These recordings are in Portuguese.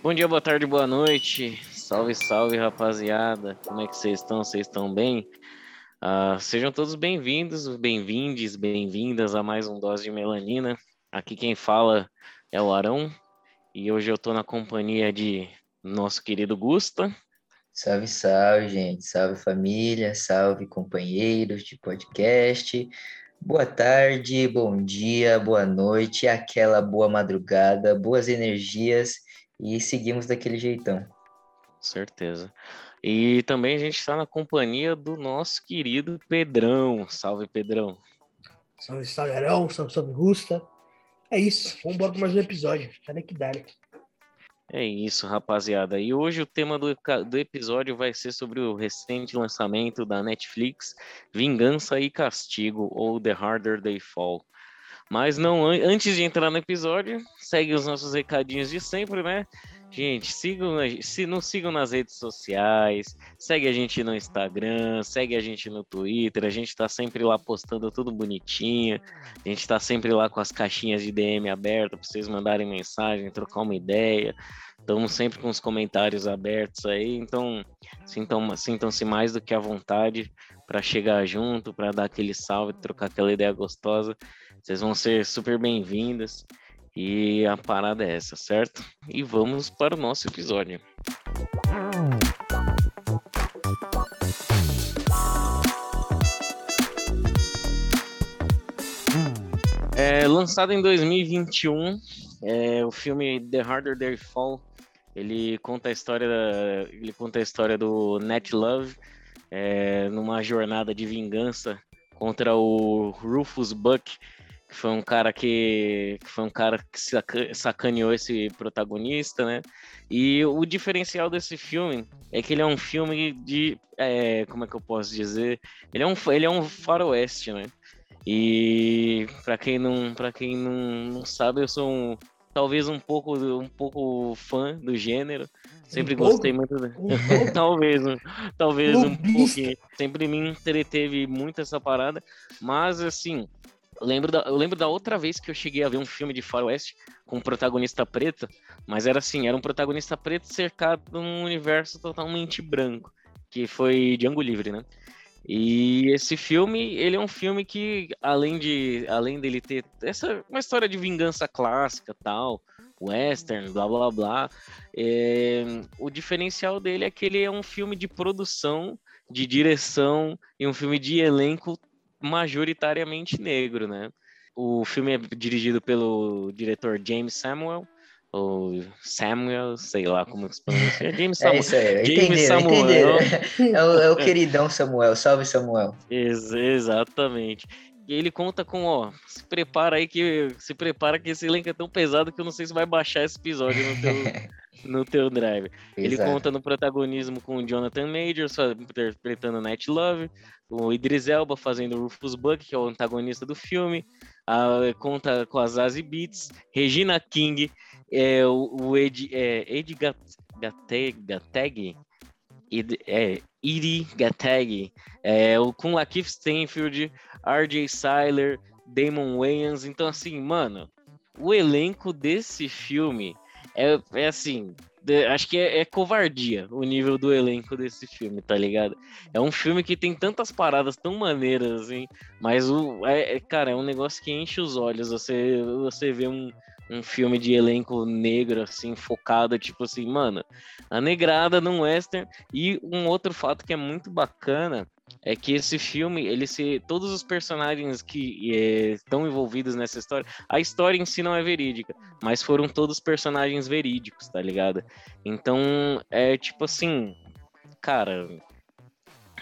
Bom dia, boa tarde, boa noite. Salve, salve, rapaziada. Como é que vocês estão? Vocês estão bem? Uh, sejam todos bem-vindos, bem-vindes, bem-vindas a mais um Dose de Melanina. Aqui quem fala é o Arão e hoje eu estou na companhia de nosso querido Gusta. Salve, salve, gente. Salve, família. Salve, companheiros de podcast. Boa tarde, bom dia, boa noite, aquela boa madrugada, boas energias e seguimos daquele jeitão. Certeza. E também a gente está na companhia do nosso querido Pedrão. Salve, Pedrão. Salve, Sagarão, salve, salve, Gusta. É isso, vamos embora para mais um episódio. Cadê que dá? É isso, rapaziada. E hoje o tema do, do episódio vai ser sobre o recente lançamento da Netflix, Vingança e Castigo, ou The Harder They Fall. Mas não antes de entrar no episódio, segue os nossos recadinhos de sempre, né? Gente, sigam, se não sigam nas redes sociais, segue a gente no Instagram, segue a gente no Twitter, a gente tá sempre lá postando tudo bonitinho, a gente tá sempre lá com as caixinhas de DM abertas para vocês mandarem mensagem, trocar uma ideia. Estamos sempre com os comentários abertos aí, então sintam, sintam-se mais do que à vontade para chegar junto, para dar aquele salve, trocar aquela ideia gostosa. Vocês vão ser super bem-vindos. E a parada é essa, certo? E vamos para o nosso episódio. É, lançado em 2021, é, o filme The Harder They Fall, ele conta a história, ele conta a história do Net Love é, numa jornada de vingança contra o Rufus Buck, que foi um cara que, que foi um cara que sacaneou esse protagonista, né? E o diferencial desse filme é que ele é um filme de, é, como é que eu posso dizer? Ele é um, ele é um faroeste, né? E para quem não, para quem não, não sabe, eu sou um, talvez um pouco, um pouco fã do gênero. Sempre um gostei muito. Um talvez, talvez um pouquinho. Sempre me entreteve muito essa parada, mas assim, eu lembro, da, eu lembro da outra vez que eu cheguei a ver um filme de faroeste com um protagonista preto, mas era assim, era um protagonista preto cercado num universo totalmente branco, que foi Django Livre, né? E esse filme, ele é um filme que, além de além dele ter essa uma história de vingança clássica, tal, western, blá blá blá, é, o diferencial dele é que ele é um filme de produção, de direção e um filme de elenco majoritariamente negro, né? O filme é dirigido pelo diretor James Samuel, ou Samuel, sei lá como se pronuncia. James Samuel. É isso aí, James Samuel. É o, é o queridão Samuel, salve Samuel. Ex exatamente. E ele conta com, ó, se prepara aí que se prepara que esse elenco é tão pesado que eu não sei se vai baixar esse episódio no teu, no teu drive. Ele conta no protagonismo com o Jonathan Majors interpretando Night Love, o Idris Elba fazendo Rufus Buck, que é o antagonista do filme, a, conta com a Zazie Beats, Regina King, é, o, o Ed, é, Ed Gateg, Ed, é, Iri Gateg, é, o, com Lakeith Stanfield, R.J. Seiler, Damon Wayans, então assim, mano, o elenco desse filme é, é assim, acho que é, é, covardia o nível do elenco desse filme, tá ligado? É um filme que tem tantas paradas tão maneiras, assim, mas o, é, é, cara, é um negócio que enche os olhos. Você, você vê um, um filme de elenco negro, assim, focado, tipo assim, mano, a negrada num western. E um outro fato que é muito bacana é que esse filme, ele se. Todos os personagens que é, estão envolvidos nessa história, a história em si não é verídica, mas foram todos personagens verídicos, tá ligado? Então, é tipo assim, cara.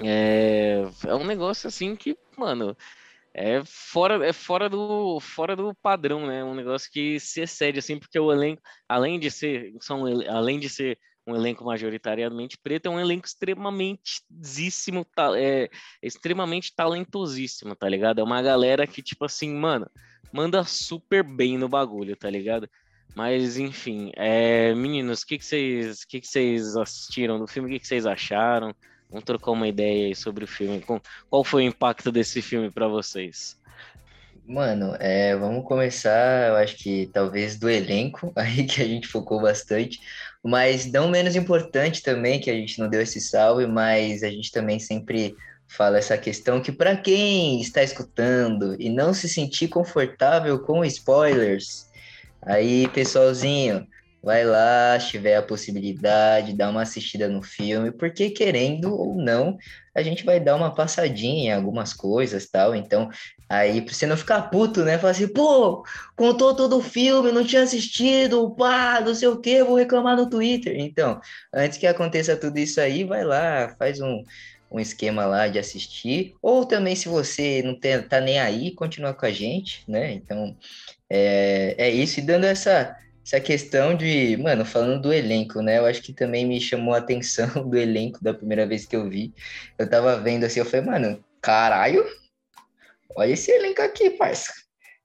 É, é um negócio assim que, mano, é fora, é fora do, fora do padrão, né? Um negócio que se excede, assim, porque o elenco, além de ser, são, além de ser um elenco majoritariamente preto, é um elenco extremamente é, extremamente talentosíssimo, tá ligado? É uma galera que, tipo assim, mano, manda super bem no bagulho, tá ligado? Mas, enfim, é, meninos, o que, vocês, que, que vocês assistiram do filme? O que, que vocês acharam? Vamos trocar uma ideia aí sobre o filme. Qual foi o impacto desse filme para vocês? Mano, é, vamos começar, eu acho que talvez do elenco, aí que a gente focou bastante, mas não menos importante também, que a gente não deu esse salve, mas a gente também sempre fala essa questão que para quem está escutando e não se sentir confortável com spoilers, aí pessoalzinho, vai lá, se tiver a possibilidade, dá uma assistida no filme, porque querendo ou não, a gente vai dar uma passadinha em algumas coisas, tal. Então, aí pra você não ficar puto, né? Falar assim, pô, contou todo o filme, não tinha assistido, pá, não sei o que, vou reclamar no Twitter. Então, antes que aconteça tudo isso aí, vai lá, faz um um esquema lá de assistir, ou também se você não tem, tá nem aí, continua com a gente, né? Então, é, é isso, e dando essa, essa questão de, mano, falando do elenco, né? Eu acho que também me chamou a atenção do elenco da primeira vez que eu vi. Eu tava vendo assim, eu falei, mano, caralho, olha esse elenco aqui, parça.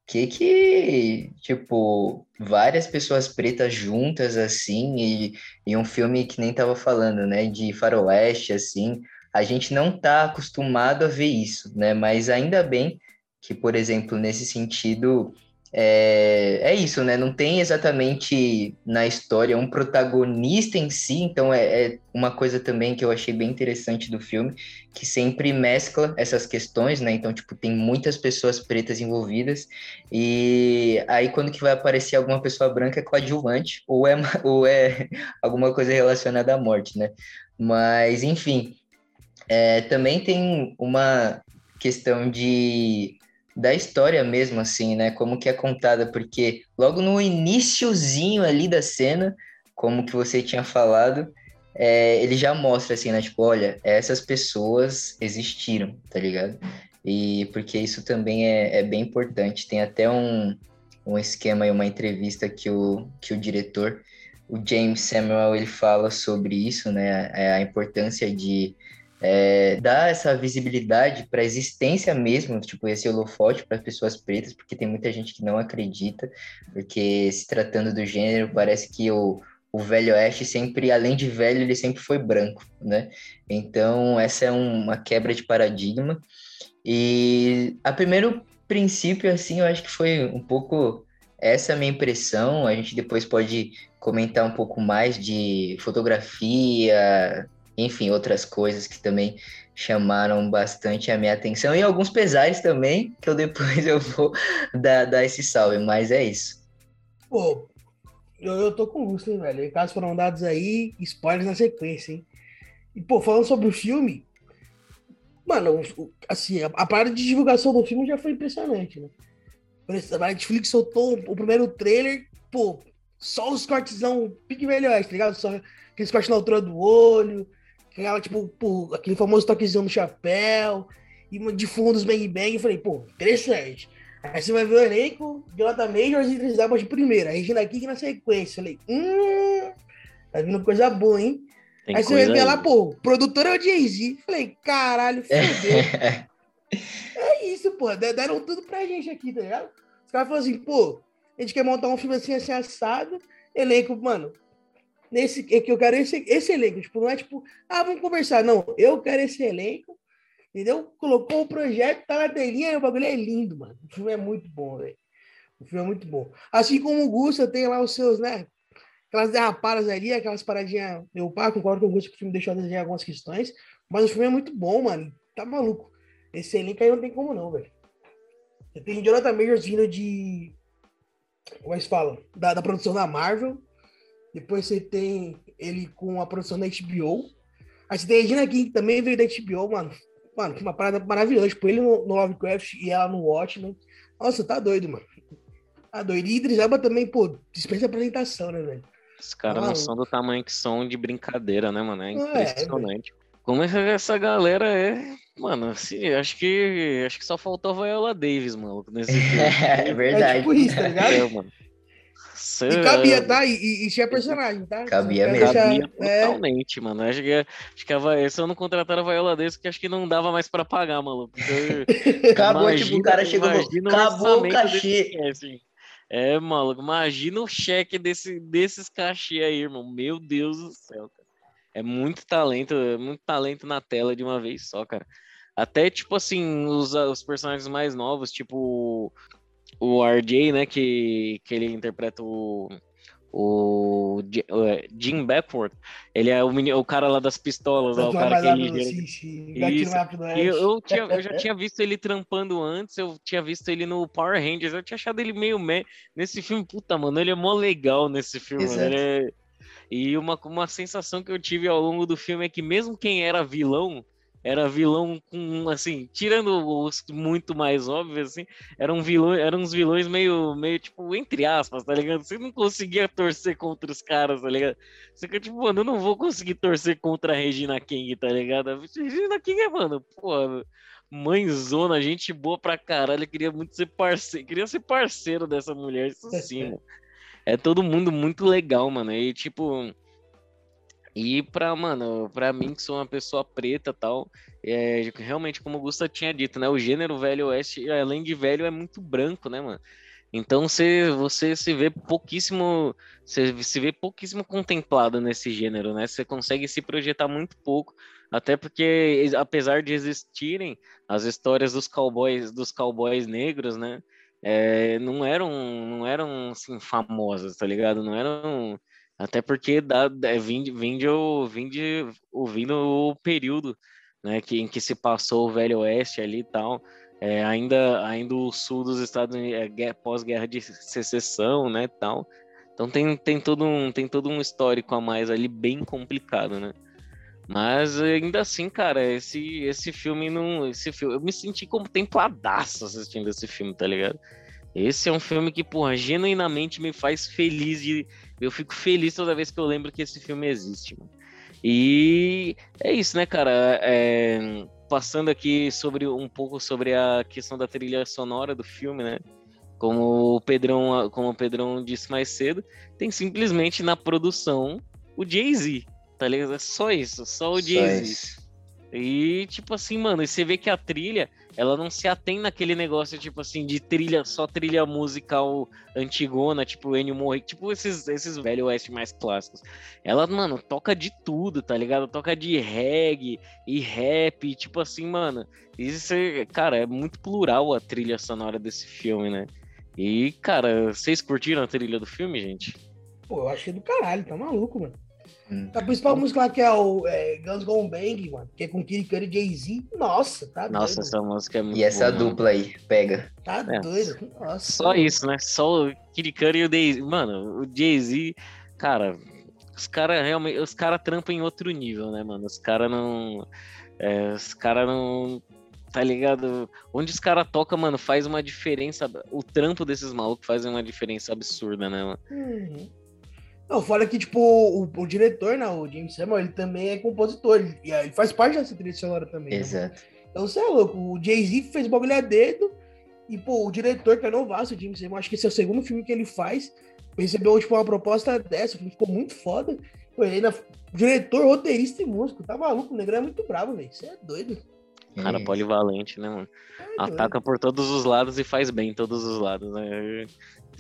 Que que, tipo, várias pessoas pretas juntas, assim, e, e um filme que nem tava falando, né? De faroeste, assim. A gente não tá acostumado a ver isso, né? Mas ainda bem que, por exemplo, nesse sentido é, é isso, né? Não tem exatamente na história um protagonista em si, então é, é, uma coisa também que eu achei bem interessante do filme, que sempre mescla essas questões, né? Então, tipo, tem muitas pessoas pretas envolvidas, e aí quando que vai aparecer alguma pessoa branca é coadjuvante, ou é, ou é alguma coisa relacionada à morte, né? Mas, enfim, é, também tem uma questão de da história mesmo, assim, né? Como que é contada, porque logo no iníciozinho ali da cena, como que você tinha falado, é, ele já mostra assim, né? Tipo, olha, essas pessoas existiram, tá ligado? E porque isso também é, é bem importante. Tem até um, um esquema e uma entrevista que o, que o diretor, o James Samuel, ele fala sobre isso, né? A, a importância de é, dar essa visibilidade para a existência mesmo, tipo, esse holofote para pessoas pretas, porque tem muita gente que não acredita, porque se tratando do gênero, parece que o, o velho oeste sempre, além de velho, ele sempre foi branco, né? Então, essa é uma quebra de paradigma. E a primeiro princípio, assim, eu acho que foi um pouco essa minha impressão. A gente depois pode comentar um pouco mais de fotografia, enfim, outras coisas que também chamaram bastante a minha atenção e alguns pesares também, que eu depois eu vou dar, dar esse salve, mas é isso. Pô, eu, eu tô com gosto, hein, velho? Casos foram dados aí, spoilers na sequência, hein? E, pô, falando sobre o filme, mano, assim, a, a parada de divulgação do filme já foi impressionante, né? A Netflix soltou o primeiro trailer, pô, só os cortezão pique velho, tá ligado? Só aqueles cortes na altura do olho, Aquela, tipo, pô, aquele famoso toquezinho no chapéu, e de fundos bang bang. Eu falei, pô, interessante. Aí você vai ver o elenco, Jonathan Majors e Idris Elba de primeira, Regina King na sequência. Eu falei, hum, tá vindo coisa boa, hein? Tem aí você vai ver lá, pô, produtor é o Jay-Z. Falei, caralho, fodeu. é isso, pô, deram tudo pra gente aqui, tá ligado? Os caras falaram assim, pô, a gente quer montar um filme assim, assim, assado, elenco, mano, nesse é que eu quero esse, esse elenco. Tipo, não é tipo, ah, vamos conversar. Não, eu quero esse elenco. Entendeu? Colocou o projeto, tá na telinha, o bagulho é lindo, mano. O filme é muito bom, velho. O filme é muito bom. Assim como o Gusta tem lá os seus, né? Aquelas derrapadas ali, aquelas paradinhas. Eu pá, concordo com o Gusta que o filme deixou a desenhar algumas questões. Mas o filme é muito bom, mano. Tá maluco. Esse elenco aí não tem como não, velho. Tem Jonathan Majors vindo de. Como é que fala? Da, da produção da Marvel. Depois você tem ele com a produção da HBO. Aí você tem a Regina King, que também veio da HBO, mano. Mano, que uma parada maravilhosa. Tipo, ele no, no Lovecraft e ela no Watchmen. Nossa, tá doido, mano. Tá doido. E Idris Elba também, pô, dispensa apresentação, né, velho? Os caras não são do tamanho que são de brincadeira, né, mano? É, é impressionante. É, Como é essa galera é. Mano, assim, acho que acho que só faltou a Viola Davis, mano, nesse filme. é verdade. É tipo isso, tá ligado? É, mano. E cabia, tá? E, e, e tinha personagem, tá? Cabia mesmo. Cabia é... totalmente, mano. Acho que, acho que a, se eu não contratar a Viola desse, que acho que não dava mais pra pagar, maluco. Então, acabou, imagina, tipo, o cara chegou no... Acabou o cachê. assim. É, maluco, imagina o cheque desse, desses cachê aí, irmão. Meu Deus do céu, cara. É muito talento, muito talento na tela de uma vez só, cara. Até, tipo assim, os, os personagens mais novos, tipo o RJ, né, que, que ele interpreta o, o Jim Beckford, ele é o, menino, o cara lá das pistolas, lá, o cara que ele Isso. Eu, eu, tinha, eu já tinha visto ele trampando antes, eu tinha visto ele no Power Rangers, eu tinha achado ele meio me... nesse filme, puta, mano, ele é mó legal nesse filme, é... E uma, uma sensação que eu tive ao longo do filme é que mesmo quem era vilão, era vilão com, assim, tirando os muito mais óbvios, assim, eram vilões, eram uns vilões meio, meio, tipo, entre aspas, tá ligado? Você não conseguia torcer contra os caras, tá ligado? Você fica tipo, mano, eu não vou conseguir torcer contra a Regina King, tá ligado? A Regina King é, mano, pô, mãezona, gente boa pra caralho, queria muito ser parceiro, queria ser parceiro dessa mulher, isso sim, mano. É todo mundo muito legal, mano, e tipo e pra, mano, pra mim, que sou uma pessoa preta tal, é, realmente, como o Gusta tinha dito, né? O gênero velho oeste, além de velho, é muito branco, né, mano? Então você, você se vê pouquíssimo, você se vê pouquíssimo contemplado nesse gênero, né? Você consegue se projetar muito pouco, até porque apesar de existirem as histórias dos cowboys, dos cowboys negros, né? É, não eram, não eram assim famosas, tá ligado? Não eram até porque dá, é, vinde, vinde, o, vinde ouvindo o período né, que, em que se passou o Velho Oeste ali e tal. É, ainda, ainda o sul dos Estados Unidos, é, pós-guerra de secessão, né, tal. Então tem, tem, todo um, tem todo um histórico a mais ali bem complicado, né? Mas ainda assim, cara, esse, esse filme não. Esse filme, eu me senti contempladaço assistindo esse filme, tá ligado? Esse é um filme que, porra, genuinamente me faz feliz de, eu fico feliz toda vez que eu lembro que esse filme existe, mano. E é isso, né, cara? É, passando aqui sobre um pouco sobre a questão da trilha sonora do filme, né? Como o Pedrão, como o Pedrão disse mais cedo, tem simplesmente na produção o Jay-Z, tá ligado? É só isso, só o Jay-Z. E, tipo assim, mano, e você vê que a trilha, ela não se atém naquele negócio, tipo assim, de trilha, só trilha musical antigona, tipo Ennio Morricone, tipo esses, esses velho oeste mais clássicos. Ela, mano, toca de tudo, tá ligado? Toca de reggae e rap, tipo assim, mano. Isso, é, cara, é muito plural a trilha sonora desse filme, né? E, cara, vocês curtiram a trilha do filme, gente? Pô, eu achei do caralho, tá maluco, mano. Hum. A principal música lá que é o é, Guns Gone Bang, mano, que é com Kid Cudi e Jay-Z. Nossa, tá Nossa, doido. essa música é muito E essa boa, dupla aí, pega. Tá é. doido. Nossa. Só isso, né? Só o Kid Cudi e o Jay-Z. Mano, o Jay-Z, cara, os caras realmente, os caras trampam em outro nível, né, mano? Os caras não. É, os caras não. Tá ligado? Onde os caras tocam, mano, faz uma diferença. O trampo desses malucos faz uma diferença absurda, né, mano? Uhum. Não, fora que, tipo, o, o, diretor, né, o James Samuel, ele também é compositor, ele, ele faz parte dessa trilha sonora também. Exato. Né? Então, você é louco, o Jay-Z fez bagulho a dedo, e, pô, o diretor, que é novaço, o James Samuel, acho que esse é o segundo filme que ele faz, recebeu, tipo, uma proposta dessa, ficou muito foda. Pô, ele ainda, diretor, roteirista e músico, tá maluco, o negro é muito bravo, velho, você é doido. Cara, é. polivalente, né, mano? É Ataca por todos os lados e faz bem todos os lados, né?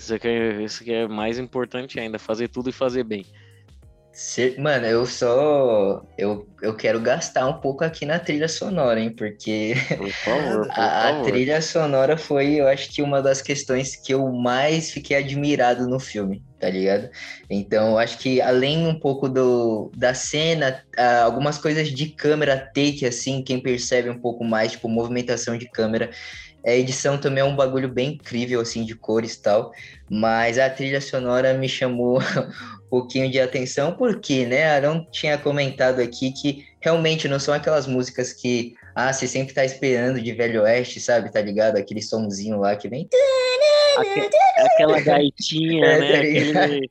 Isso aqui, é, isso é mais importante ainda, fazer tudo e fazer bem. Mano, eu só. Eu, eu quero gastar um pouco aqui na trilha sonora, hein? Porque por favor, por a, a, trilha sonora foi, eu acho que, uma das questões que eu mais fiquei admirado no filme, tá ligado? Então, eu acho que além um pouco do, da cena, algumas coisas de câmera take, assim, quem percebe um pouco mais, tipo, movimentação de câmera, a edição também é um bagulho bem incrível, assim, de cores e tal. Mas a trilha sonora me chamou um pouquinho de atenção, porque, né, Arão tinha comentado aqui que realmente não são aquelas músicas que, ah, você sempre tá esperando de Velho Oeste, sabe? Tá ligado? Aquele somzinho lá que vem. Aquela gaitinha, é, né? Tá Aquele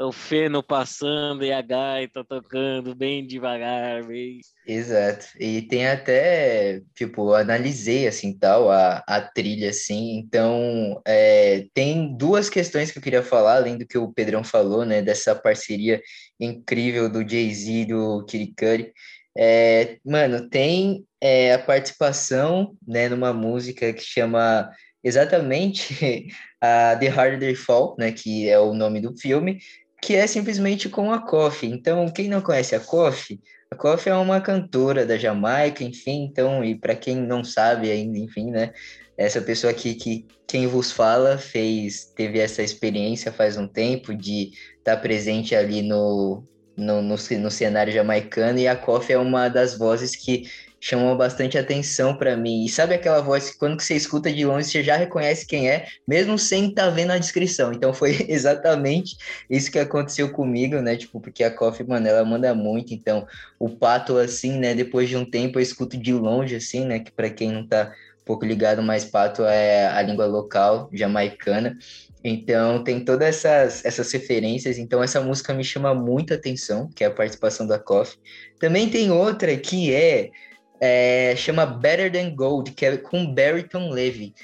o feno passando e a gaita tocando bem devagar, bem... Exato. E tem até, tipo, analisei, assim, tal, a, a trilha, assim, então é, tem duas questões que eu queria falar, além do que o Pedrão falou, né, dessa parceria incrível do Jay-Z e do Kirikuri. É, mano, tem é, a participação, né, numa música que chama exatamente a The Harder They Fall, né, que é o nome do filme, que é simplesmente com a Coffee. Então, quem não conhece a Coffee, a Coffee é uma cantora da Jamaica, enfim, então, e para quem não sabe ainda, enfim, né, essa pessoa aqui que quem vos fala fez, teve essa experiência faz um tempo de estar tá presente ali no, no, no, no cenário jamaicano, e a Coffee é uma das vozes que chamou bastante atenção para mim. E sabe aquela voz que quando você escuta de longe você já reconhece quem é, mesmo sem estar tá vendo a descrição. Então foi exatamente isso que aconteceu comigo, né? Tipo, porque a Coffee, mano, ela manda muito. Então, o pato assim, né, depois de um tempo eu escuto de longe assim, né, que para quem não tá um pouco ligado, mais pato é a língua local jamaicana. Então tem todas essas, essas referências, então essa música me chama muita atenção, que é a participação da Coffee. Também tem outra que é é, chama Better Than Gold, que é com Barrington Levy.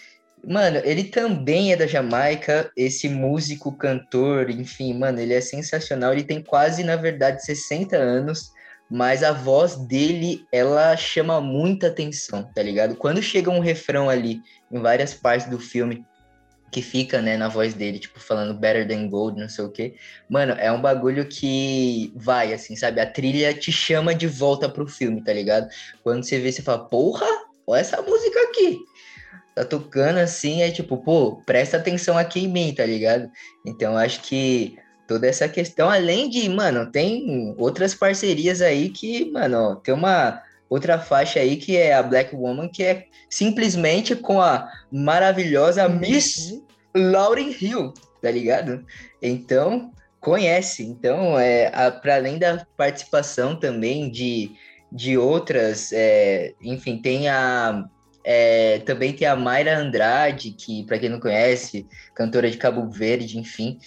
Mano, ele também é da Jamaica, esse músico, cantor, enfim, mano, ele é sensacional. Ele tem quase, na verdade, 60 anos, mas a voz dele, ela chama muita atenção, tá ligado? Quando chega um refrão ali, em várias partes do filme, que fica, né, na voz dele, tipo, falando better than gold, não sei o quê. Mano, é um bagulho que vai, assim, sabe? A trilha te chama de volta pro filme, tá ligado? Quando você vê, você fala, porra, olha essa música aqui. Tá tocando assim, é tipo, pô, presta atenção aqui em mim, tá ligado? Então, acho que toda essa questão, além de, mano, tem outras parcerias aí que, mano, tem uma outra faixa aí que é a Black Woman, que é simplesmente com a maravilhosa Miss Lauryn Hill, tá ligado? Então, conhece. Então, é, para além da participação também de, de outras, é, enfim, tem a. É, também tem a Mayra Andrade, que, para quem não conhece, cantora de Cabo Verde, enfim,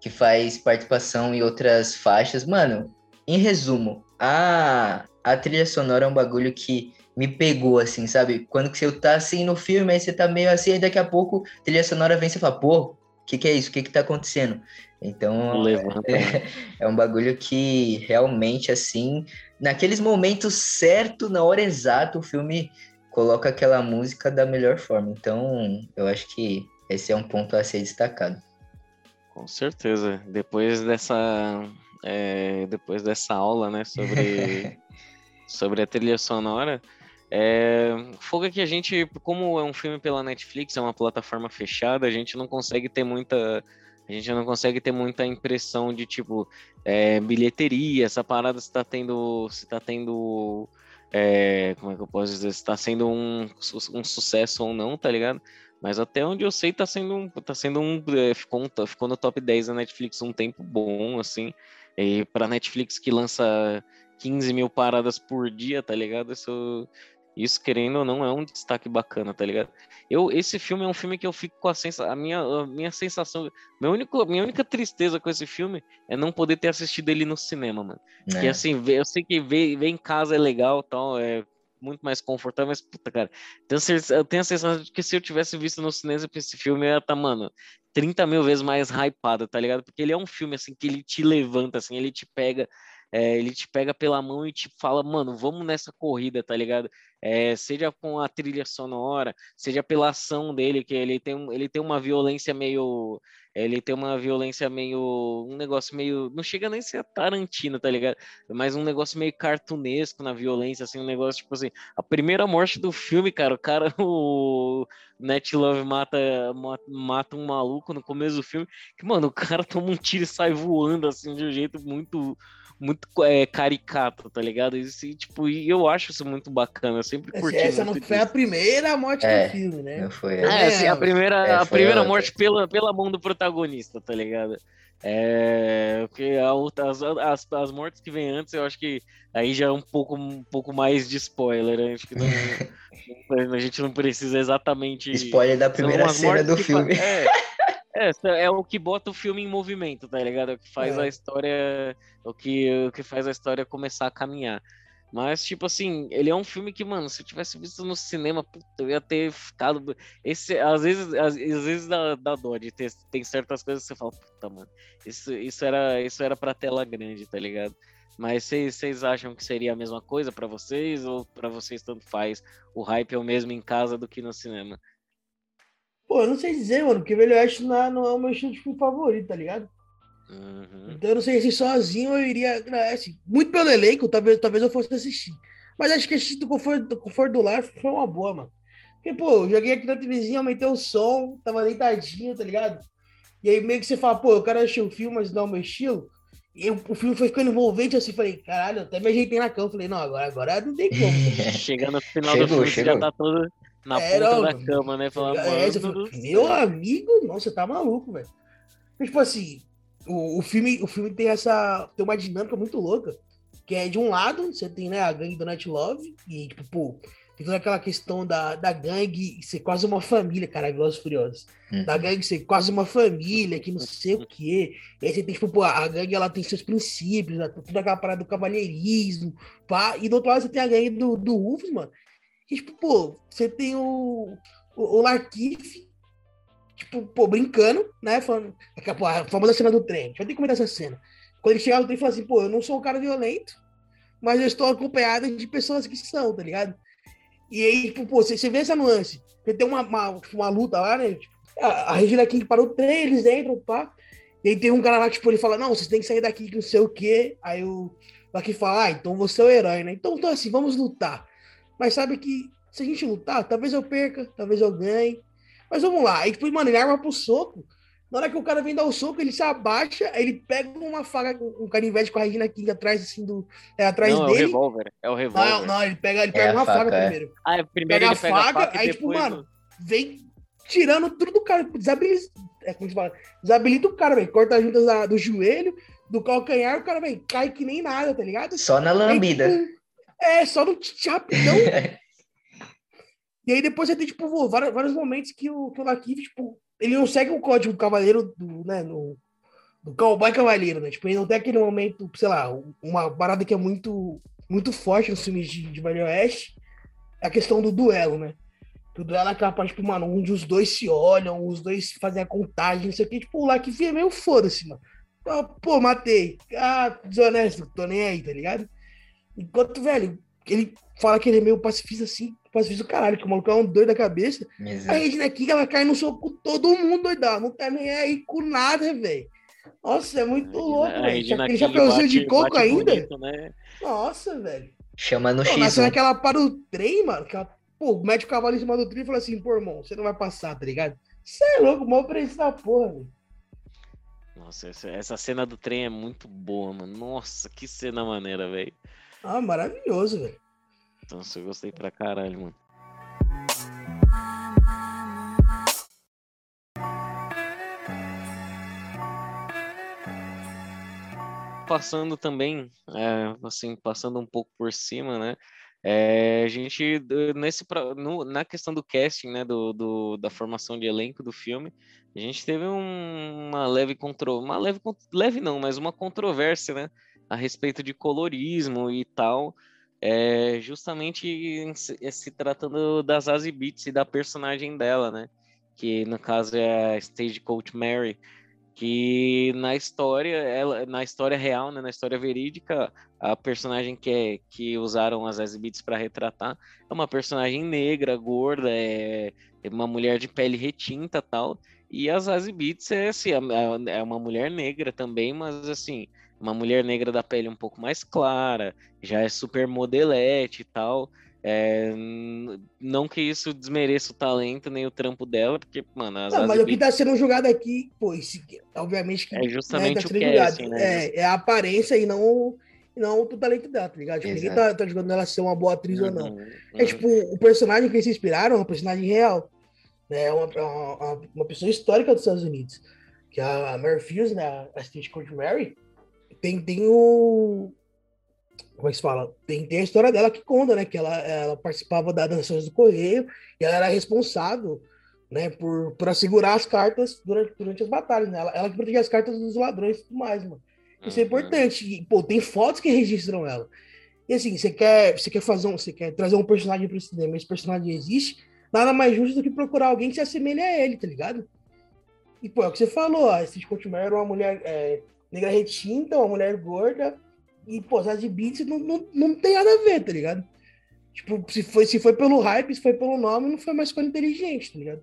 que faz participação em outras faixas. Mano, em resumo, a, a trilha sonora é um bagulho que me pegou, assim, sabe? Quando que você tá assim no filme, aí você tá meio assim, e daqui a pouco a trilha sonora vem e você fala, pô, o que, que é isso? O que, que tá acontecendo? Então, é, né? é um bagulho que realmente, assim, naqueles momentos certo, na hora exata, o filme coloca aquela música da melhor forma. Então, eu acho que esse é um ponto a ser destacado. Com certeza. Depois dessa, é, depois dessa aula, né, sobre, sobre a trilha sonora, é, fogo que a gente, como é um filme pela Netflix, é uma plataforma fechada, a gente não consegue ter muita. A gente não consegue ter muita impressão de tipo é, bilheteria, essa parada se tá tendo. Se tá tendo. É, como é que eu posso dizer? Se tá sendo um, um sucesso ou não, tá ligado? Mas até onde eu sei, tá sendo um. Tá sendo um é, ficou, um, ficou no top 10 da Netflix um tempo bom, assim. E pra Netflix que lança 15 mil paradas por dia, tá ligado? Isso, isso, querendo ou não, é um destaque bacana, tá ligado? Eu, esse filme é um filme que eu fico com a sensação. A minha, a minha sensação. Meu único, minha única tristeza com esse filme é não poder ter assistido ele no cinema, mano. É. Porque assim, eu sei que ver, ver em casa é legal tal, é muito mais confortável, mas puta, cara, eu tenho a sensação de que se eu tivesse visto no cinema esse filme, eu ia estar, tá, mano, 30 mil vezes mais hypado, tá ligado? Porque ele é um filme, assim, que ele te levanta, assim, ele te pega é, ele te pega pela mão e te fala, mano, vamos nessa corrida, tá ligado? É, seja com a trilha sonora, seja pela ação dele, que ele tem, ele tem uma violência meio. Ele tem uma violência meio. Um negócio meio. Não chega nem a ser Tarantino, tá ligado? Mas um negócio meio cartunesco na violência, assim, um negócio tipo assim. A primeira morte do filme, cara, o cara, o Net Love mata, mata um maluco no começo do filme, que, mano, o cara toma um tiro e sai voando, assim, de um jeito muito muito é, caricato, tá ligado? E, tipo, e eu acho isso muito bacana, eu sempre curti. Essa não foi a primeira morte é, do filme, né? Não foi. É, assim, a primeira, é, a primeira morte pela, pela mão do protagonista, tá ligado? É, porque as, as, as mortes que vem antes, eu acho que aí já é um pouco, um pouco mais de spoiler. Né? Acho que não, a gente não precisa exatamente. Spoiler da primeira cena do filme. É, é, é o que bota o filme em movimento, tá ligado? É o que faz é. a história. O que, o que faz a história começar a caminhar. Mas, tipo assim, ele é um filme que, mano, se eu tivesse visto no cinema, puta, eu ia ter ficado. Esse, às vezes, às, às vezes dá, dá dó de ter. Tem certas coisas que você fala, puta, mano, isso, isso, era, isso era pra tela grande, tá ligado? Mas vocês acham que seria a mesma coisa para vocês? Ou para vocês tanto faz? O hype é o mesmo em casa do que no cinema? Pô, eu não sei dizer, mano, porque Velho Oeste não é, é o meu estilo de filme favorito, tá ligado? Uhum. Então eu não sei se sozinho eu iria. Né, assim, muito pelo elenco, talvez, talvez eu fosse assistir. Mas acho que assistir do conforto, do conforto do lar foi uma boa, mano. Porque, pô, joguei aqui na TVzinha, aumentei o som, tava deitadinho, tá ligado? E aí meio que você fala, pô, eu quero assistir o filme, mas não é o meu estilo. E eu, o filme foi ficando envolvente, assim, falei, caralho, até me ajeitei na cama. Falei, não, agora, agora não tem como. Chegando no final chegou, do filme, chegou. já tá todo na é, ponta não, da cama, né? Falando, é, meu amigo, nossa, você tá maluco, velho. Tipo assim, o, o, filme, o filme tem essa. tem uma dinâmica muito louca. Que é de um lado, você tem né, a gangue do Night Love, e, tipo, pô, tem toda aquela questão da, da gangue ser quase uma família, cara, Velozes Furiosos. Uhum. Da gangue ser quase uma família, que não sei o quê. E aí você tem, tipo, pô, a gangue ela tem seus princípios, né, toda aquela parada do cavalheirismo, pá. E do outro lado você tem a gangue do, do Rufus, mano. E, tipo, pô, você tem o, o, o Larkif, tipo, pô, brincando, né? Falando, a famosa cena do trem. Deixa eu ter que comentar essa cena. Quando ele chega no trem, fala assim, pô, eu não sou um cara violento, mas eu estou acompanhado de pessoas que são, tá ligado? E aí, tipo, pô, você, você vê essa nuance. Porque tem uma, uma, tipo, uma luta lá, né? Tipo, a, a Regina King parou o trem, eles entram, pá. E aí tem um cara lá, tipo, ele fala, não, vocês têm que sair daqui, que não sei o quê. Aí o Lucky fala, ah, então você é o herói, né? Então, então assim, vamos lutar. Mas sabe que se a gente lutar, talvez eu perca, talvez eu ganhe. Mas vamos lá. Aí, tipo, mano, ele arma pro soco. Na hora que o cara vem dar o soco, ele se abaixa, aí ele pega uma faca, um canivete com a Regina King atrás, assim, do. É, atrás não, dele. É o revólver. É o revólver. Não, não, ele pega, ele pega é uma faca, faca é. primeiro. Ah, é, primeiro pega ele pega a faca, a faca aí, tipo, mano, vem tirando tudo do cara. Desabilita, é, como se fala? Desabilita o cara, velho. Corta as juntas do joelho, do calcanhar, o cara, velho, cai que nem nada, tá ligado? Só na lambida. Aí, tipo, é, só no rapidão. e aí depois você tem, tipo, vários, vários momentos que o, que o Lakif, tipo, ele não segue o código cavaleiro do, né, no, do cowboy cavaleiro, né? Tipo, ele não tem aquele momento, sei lá, uma parada que é muito, muito forte nos filmes de, de Velho Oeste, é a questão do duelo, né? O duelo é aquela parte, tipo, mano, onde os dois se olham, os dois fazem a contagem, não sei o que, tipo, o Lakif é meio foda-se, mano. Pô, matei. Ah, desonesto, tô nem aí, tá ligado? Enquanto, velho, ele fala que ele é meio pacifista assim, pacifista do caralho, que o maluco é um doido da cabeça. Exato. A Regina King, ela cai no soco com todo mundo doidão, não tá nem aí com nada, velho. Nossa, é muito louco, velho. Aquele chapeuzinho de coco ainda. Bonito, né? Nossa, velho. Chama no X. Mas que ela para o trem, mano, que ela, pô, mete o cavalo em cima do trem e fala assim, pô, irmão, você não vai passar, tá ligado? Você é louco, mal preço da porra, velho. Nossa, essa, essa cena do trem é muito boa, mano. Nossa, que cena maneira, velho. Ah, maravilhoso, velho. Então, eu gostei pra caralho, mano. Passando também, é, assim, passando um pouco por cima, né? É, a gente, nesse, no, na questão do casting, né, do, do, da formação de elenco do filme, a gente teve um, uma leve contro, uma leve, leve não, mas uma controvérsia, né, a respeito de colorismo e tal, é, justamente se, é, tratando das Zazie Beats e da personagem dela, né, que no caso é a Stagecoach Mary, que na história, ela, na história real, né, na história verídica, a personagem que, é, que usaram as Beats para retratar é uma personagem negra, gorda, é, é, uma mulher de pele retinta tal. E as Beats é assim, é, é uma mulher negra também, mas assim, uma mulher negra da pele um pouco mais clara, já é super modelete e tal. É, não que isso desmereça o talento nem o trampo dela, porque, mano, as Não, mas o que tá sendo julgado aqui, pô, esse, obviamente que. É justamente né, tá o casting, né? É, é, a aparência e não, não o talento dela, tá ligado? Tipo, ninguém tá, tá julgando ela ser uma boa atriz uhum, ou não. Uhum. É tipo, o personagem que eles se inspiraram é um personagem real. Né? É uma, uma, uma pessoa histórica dos Estados Unidos. Que é a Mary Fields, né? A Stitch Court Mary, tem, tem o como é que se fala? Tem, tem a história dela que conta, né? Que ela, ela participava das Nações do Correio e ela era responsável, né? Por, por assegurar as cartas durante, durante as batalhas, né? Ela, ela que protegia as cartas dos ladrões e tudo mais, mano. Isso é uhum. é importante. E, pô, tem fotos que registram ela. E assim, você quer, você quer fazer um, você quer trazer um personagem para o cinema, esse personagem existe, nada mais justo do que procurar alguém que se assemelhe a ele, tá ligado? E, pô, é o que você falou, a Steve Coachman era uma mulher é, negra retinta, uma mulher gorda, e, pô, as de beats não, não, não tem nada a ver, tá ligado? Tipo, se foi, se foi pelo hype, se foi pelo nome, não foi mais coisa inteligente, tá ligado?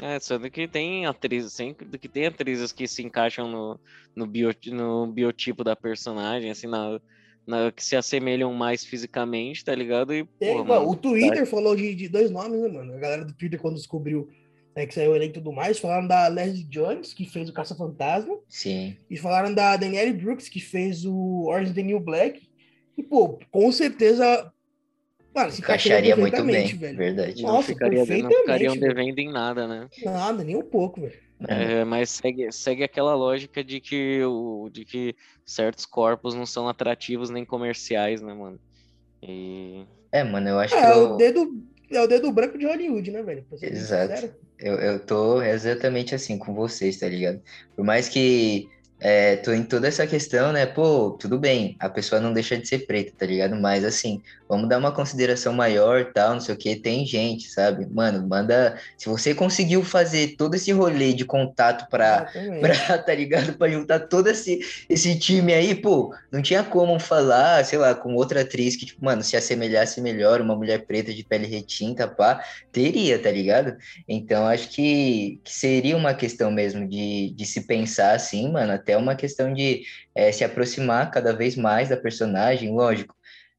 É, sendo que tem atrizes, sempre que tem atrizes que se encaixam no, no, bio, no biotipo da personagem, assim, na, na, que se assemelham mais fisicamente, tá ligado? E, tem, mano, o Twitter tá... falou de, de, dois nomes, né, mano? A galera do Twitter, quando descobriu né, que saiu o elenco e tudo mais, falaram da Leslie Jones, que fez o Caça-Fantasma. Sim. E falaram da Danielle Brooks, que fez o Orange the New Black. E, pô, com certeza Mano, se encaixaria muito bem, velho. verdade. Nossa, não, ficaria, não ficariam devendo em nada, né? Nada, nem um pouco, velho. É, mas segue, segue aquela lógica de que, o, de que certos corpos não são atrativos nem comerciais, né, mano? E... É, mano, eu acho é, que. É eu... o dedo, é o dedo branco de Hollywood, né, velho? Exato. Eu, eu tô exatamente assim com vocês, tá ligado? Por mais que é, tô em toda essa questão, né? Pô, tudo bem, a pessoa não deixa de ser preta, tá ligado? Mas assim, vamos dar uma consideração maior, tal, não sei o que. Tem gente, sabe? Mano, manda. Se você conseguiu fazer todo esse rolê de contato pra, pra tá ligado? Pra juntar todo esse, esse time aí, pô, não tinha como falar, sei lá, com outra atriz que, tipo, mano, se assemelhasse melhor, uma mulher preta de pele retinta, pá, teria, tá ligado? Então, acho que, que seria uma questão mesmo de, de se pensar assim, mano, até até uma questão de é, se aproximar cada vez mais da personagem, lógico.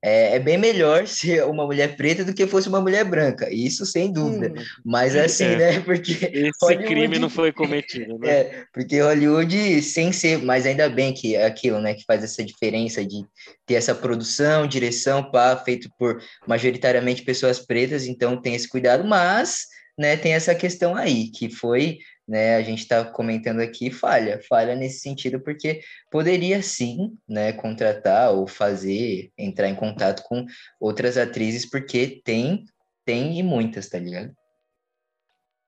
É, é, bem melhor ser uma mulher preta do que fosse uma mulher branca, isso sem dúvida. Hum, Mas assim, é. né? Porque. Esse Hollywood... crime não foi cometido, né? É, porque Hollywood, sem ser. Mas ainda bem que é aquilo, né? Que faz essa diferença de ter essa produção, direção, pá, feito por majoritariamente pessoas pretas, então tem esse cuidado, mas. Né, tem essa questão aí, que foi né, a gente está comentando aqui, falha, falha nesse sentido, porque poderia sim, né, contratar ou fazer, entrar em contato com outras atrizes, porque tem, tem e muitas, tá ligado?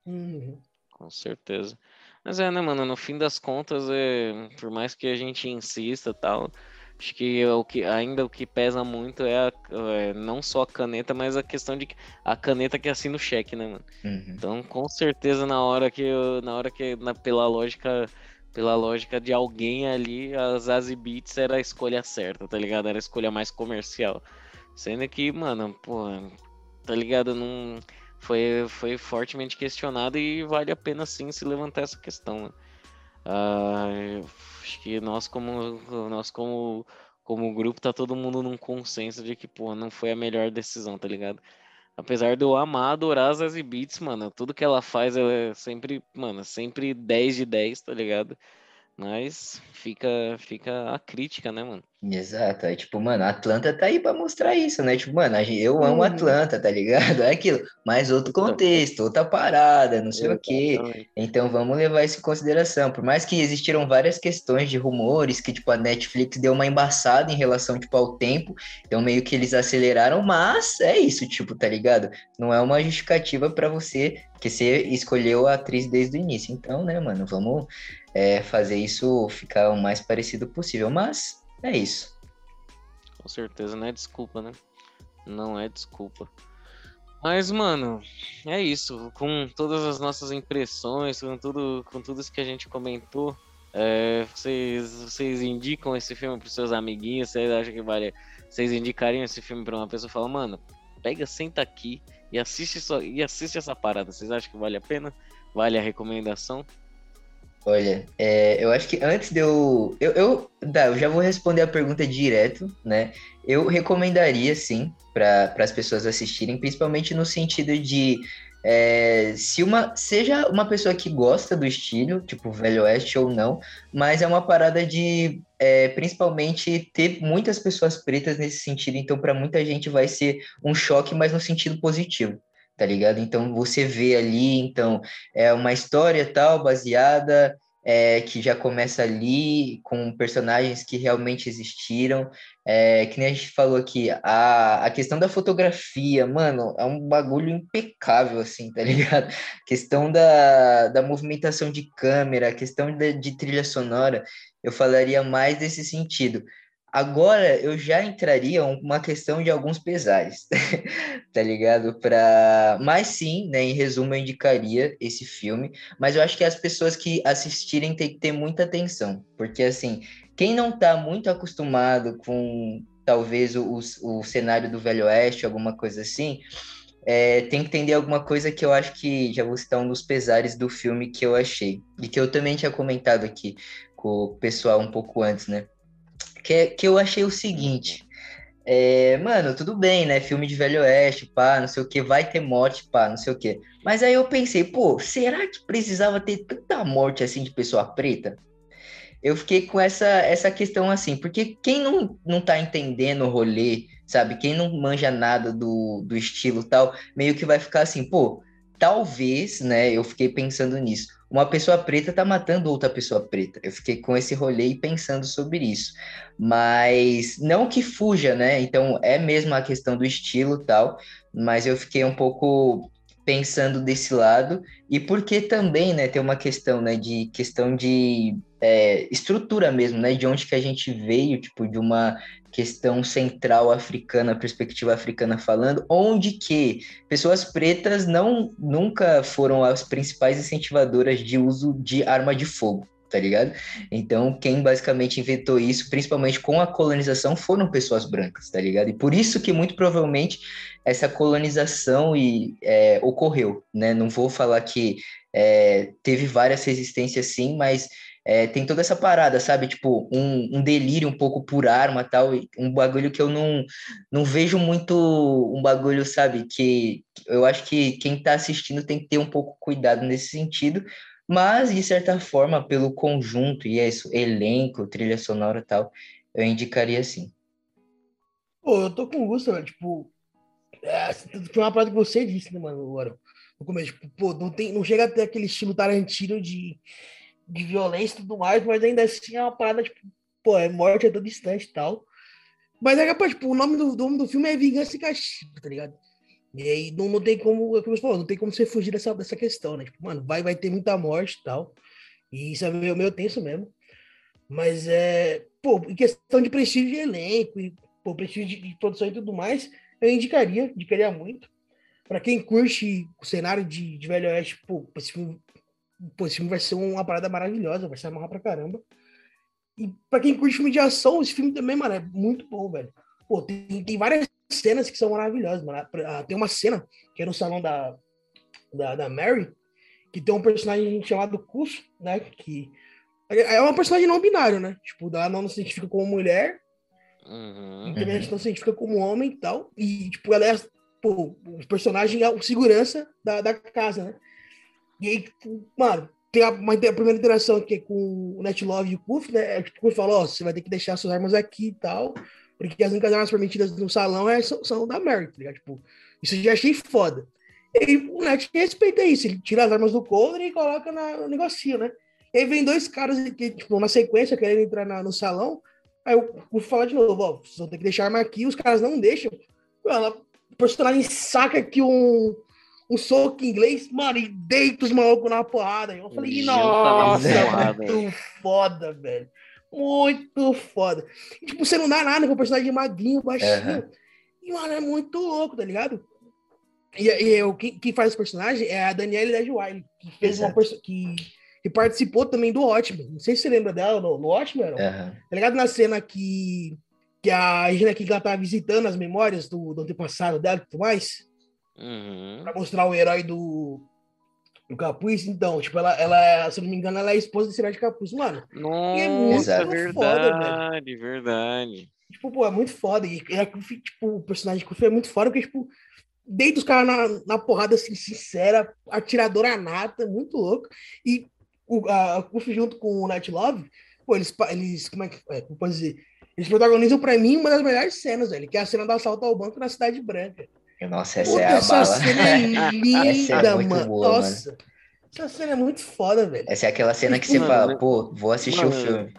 Uhum. Com certeza. Mas é, né, mano, no fim das contas, é, por mais que a gente insista tal, Acho que o que ainda o que pesa muito é, a, é, não só a caneta, mas a questão de a caneta que assina o cheque, né, mano? Uhum. Então, com certeza na hora que na hora que na, pela lógica pela lógica de alguém ali, a Zazie Beats era a escolha certa, tá ligado? Era a escolha mais comercial. Sendo que, mano, pô, tá ligado? Não foi foi fortemente questionado e vale a pena sim se levantar essa questão. Né? Uh, acho que nós como nós como como grupo tá todo mundo num consenso de que pô, não foi a melhor decisão, tá ligado? Apesar de eu amar, adorar as Zazie Beats, mano, tudo que ela faz é sempre, mano, sempre 10 de 10, tá ligado? Mas fica, fica a crítica, né, mano? Exato. Aí, tipo, mano, a Atlanta tá aí pra mostrar isso, né? Tipo, mano, eu amo uhum. Atlanta, tá ligado? É aquilo. Mas outro contexto, outra parada, não sei Exatamente. o quê. Então vamos levar isso em consideração. Por mais que existiram várias questões de rumores que, tipo, a Netflix deu uma embaçada em relação, tipo, ao tempo. Então meio que eles aceleraram, mas é isso, tipo, tá ligado? Não é uma justificativa para você que você escolheu a atriz desde o início. Então, né, mano, vamos é, fazer isso ficar o mais parecido possível. Mas é isso. Com certeza, não é desculpa, né? Não é desculpa. Mas, mano, é isso. Com todas as nossas impressões, com tudo, com tudo isso que a gente comentou, é, vocês, vocês indicam esse filme para seus amiguinhos? Vocês acham que vale? Vocês indicariam esse filme para uma pessoa falam, mano, pega, senta aqui e assiste, só, e assiste essa parada. Vocês acham que vale a pena? Vale a recomendação? Olha, é, eu acho que antes de eu. Eu, eu, tá, eu já vou responder a pergunta direto, né? Eu recomendaria, sim, para as pessoas assistirem, principalmente no sentido de. É, se uma seja uma pessoa que gosta do estilo, tipo Velho Oeste ou não, mas é uma parada de é, principalmente ter muitas pessoas pretas nesse sentido, então para muita gente vai ser um choque, mas no sentido positivo tá ligado? Então você vê ali, então, é uma história tal baseada é, que já começa ali com personagens que realmente existiram. É, que nem a gente falou aqui, a, a questão da fotografia, mano, é um bagulho impecável, assim, tá ligado? questão da, da movimentação de câmera, a questão de, de trilha sonora, eu falaria mais desse sentido. Agora eu já entraria uma questão de alguns pesares, tá ligado? Pra... Mas sim, né, em resumo, eu indicaria esse filme, mas eu acho que as pessoas que assistirem têm que ter muita atenção, porque assim, quem não tá muito acostumado com talvez o, o, cenário do Velho Oeste, alguma coisa assim, é, tem que entender alguma coisa que eu acho que já vou citar um dos pesares do filme que eu achei. E que eu também tinha comentado aqui com o pessoal um pouco antes, né? Que, é, que eu achei o seguinte. É, mano, tudo bem, né? Filme de Velho Oeste, pá, não sei o que, vai ter morte, pá, não sei o que. Mas aí eu pensei, pô, será que precisava ter tanta morte assim de pessoa preta? Eu fiquei com essa, essa questão assim, porque quem não, não tá entendendo o rolê sabe? Quem não manja nada do, do estilo tal, meio que vai ficar assim, pô, talvez, né? Eu fiquei pensando nisso. Uma pessoa preta tá matando outra pessoa preta. Eu fiquei com esse rolê e pensando sobre isso. Mas não que fuja, né? Então é mesmo a questão do estilo tal, mas eu fiquei um pouco pensando desse lado e porque também, né, tem uma questão, né, de questão de é, estrutura mesmo, né, de onde que a gente veio, tipo, de uma questão central africana, perspectiva africana falando, onde que pessoas pretas não nunca foram as principais incentivadoras de uso de arma de fogo, tá ligado? Então, quem basicamente inventou isso, principalmente com a colonização, foram pessoas brancas, tá ligado? E por isso que muito provavelmente essa colonização e, é, ocorreu, né? Não vou falar que é, teve várias resistências sim, mas é, tem toda essa parada, sabe? Tipo, um, um, delírio um pouco por arma tal, um bagulho que eu não, não vejo muito um bagulho, sabe? Que eu acho que quem tá assistindo tem que ter um pouco cuidado nesse sentido, mas de certa forma, pelo conjunto, e é isso, elenco, trilha sonora tal, eu indicaria sim. Pô, eu tô com o Gusto, tipo, é, foi uma parada que você disse, né, mano, agora. No começo, tipo, pô, não, tem, não chega a ter aquele estilo Tarantino de de violência e tudo mais, mas ainda assim é uma parada, tipo, pô, é morte a todo instante e tal. Mas é capaz, tipo, o nome do, nome do filme é Vingança e Castigo, tá ligado? E aí não, não tem como, é como você falou, não tem como você fugir dessa, dessa questão, né? Tipo, mano, vai, vai ter muita morte e tal. E isso é meio, meio tenso mesmo. Mas é, pô, em questão de prestígio de elenco e pô, prestígio de, de produção e tudo mais, eu indicaria, indicaria muito. Para quem curte o cenário de, de Velho Oeste, pô, esse filme pô, esse filme vai ser uma parada maravilhosa, vai ser amarrar pra caramba. E pra quem curte filme de ação, esse filme também, mano, é muito bom, velho. Pô, tem, tem várias cenas que são maravilhosas, mano. Ah, tem uma cena que é no salão da, da, da Mary, que tem um personagem chamado Cus, né? Que é uma personagem não binário, né? Tipo, ela não se identifica como mulher, uhum. também não se identifica como homem e tal. E, tipo, ela é pô, o personagem é o segurança da, da casa, né? E aí, mano, tem a, uma, a primeira interação aqui com o Netlove e o Kuf, né? É o Kuf falou, ó, você vai ter que deixar suas armas aqui e tal, porque as únicas armas permitidas no salão é, são, são da Mary, tá ligado? Tipo, isso eu já achei foda. E o Net respeita isso, ele tira as armas do coldre e coloca na, no negocinho, né? E aí vem dois caras que, tipo, na sequência, querendo entrar na, no salão, aí o Kuf fala de novo, ó, vocês vão ter que deixar a arma aqui, os caras não deixam. Ela, o personagem saca aqui um, um soco inglês, mano, e deita os malucos na porrada. Eu falei, nossa, muito foda, velho. Muito foda. E, tipo, você não dá nada com o personagem magrinho, baixinho. Uhum. E, mano, é muito louco, tá ligado? E, e eu, quem, quem faz o personagem é a Danielle Ledwile, que fez Exato. uma que, que participou também do ótimo Não sei se você lembra dela no, no Watchmen, uhum. tá ligado? Na cena que, que a Regina King ela tá visitando as memórias do, do antepassado dela e tudo mais. Uhum. Pra mostrar o herói do, do Capuz. Então, tipo, ela, ela, se eu não me engano, ela é esposa desse herói de Capuz. Mano, Nossa, é muito verdade, foda, velho. verdade. Tipo, pô, é muito foda. E é, tipo, o personagem de Kufi é muito foda, porque, tipo, deita os caras na, na porrada, assim, sincera, atiradora nata, muito louco. E o, a, Kufi junto com o Night Love, pô, eles, eles como é que, é, como dizer? Eles protagonizam pra mim uma das melhores cenas, velho, que é a cena do assalto ao banco na Cidade Branca. Nossa, essa Puta, é a essa bala. Cena é linda, é mano. Boa, Nossa. Mano. Essa cena é muito foda, velho. Essa é aquela cena que você mano, fala, pô, vou assistir mano, o filme.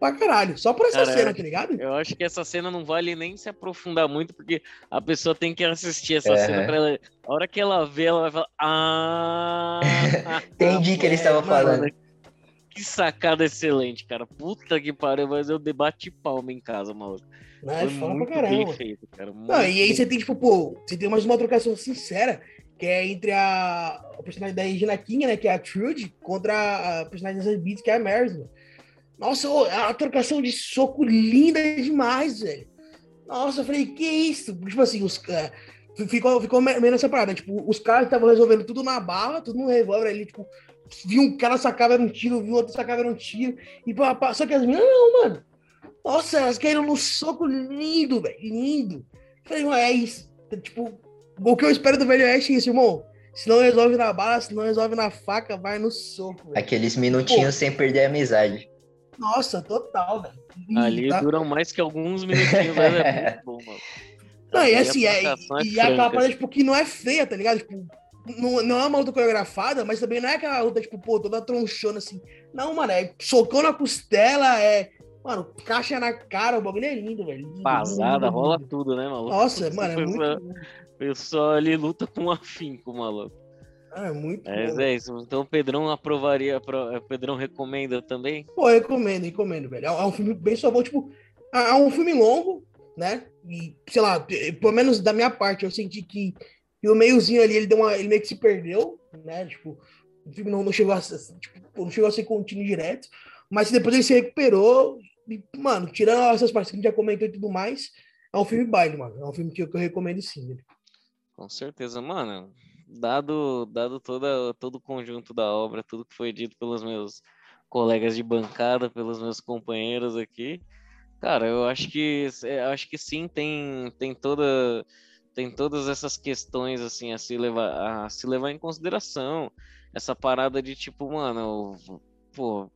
Pra caralho, só por essa Cara, cena, tá ligado? Eu acho que essa cena não vale nem se aprofundar muito, porque a pessoa tem que assistir essa cena pra ela. A hora que ela vê, ela vai falar. Ah! Entendi o que eles estavam falando. Que sacada excelente, cara. Puta que pariu, mas eu debati palma em casa, maluco. Não, é foda pra caramba. Feito, cara. Não, e aí você tem, tipo, pô, você tem mais uma trocação sincera, que é entre a, a personagem da Regina King, né, que é a Trude, contra a personagem das Beats, que é a Marisma. Nossa, a trocação de soco linda demais, velho. Nossa, eu falei, que isso? Tipo assim, os, uh, ficou, ficou meio nessa parada. Tipo, os caras estavam resolvendo tudo na bala, tudo no revólver ali, tipo, viu um cara sacava era um tiro, viu outro sacava era um tiro. E pá, só que as meninas, não, mano. Nossa, elas caíram no soco lindo, velho. Lindo. falei, mano, é isso. Tipo, o que eu espero do Velho Oeste é isso, irmão. Se não resolve na bala, se não resolve na faca, vai no soco. Véio. Aqueles minutinhos Pô. sem perder a amizade. Nossa, total, velho. Ali tá... duram mais que alguns minutinhos, mas é muito bom, mano. Não, e assim, é, e, é e aquela parada, tipo, que não é feia, tá ligado? Tipo, não, não é uma luta coreografada, mas também não é aquela luta, tipo, pô, toda tronchona assim. Não, mano, é socão na costela, é. Mano, caixa na cara, o bagulho é lindo, velho. Vazada, rola tudo, né, maluco? Nossa, mano, é muito. O pessoal ali luta com afinco, maluco. Ah, é muito Mas bom. é isso. Então o Pedrão aprovaria. O Pedrão recomenda também? Pô, recomendo, recomendo, velho. É um filme bem só bom, tipo. É um filme longo, né? E, sei lá, pelo menos da minha parte, eu senti que, o meiozinho ali, ele, deu uma, ele meio que se perdeu, né? Tipo, o filme não, não, chegou a, tipo, não chegou a ser contínuo direto, mas depois ele se recuperou. E, mano, tirando essas partes que a gente já comentou e tudo mais, é um filme baile, mano. É um filme que eu, que eu recomendo sim. Né? Com certeza, mano. Dado, dado toda, todo o conjunto da obra, tudo que foi dito pelos meus colegas de bancada, pelos meus companheiros aqui, Cara, eu acho que acho que sim, tem, tem toda tem todas essas questões assim a se levar a se levar em consideração. Essa parada de tipo, mano, pô,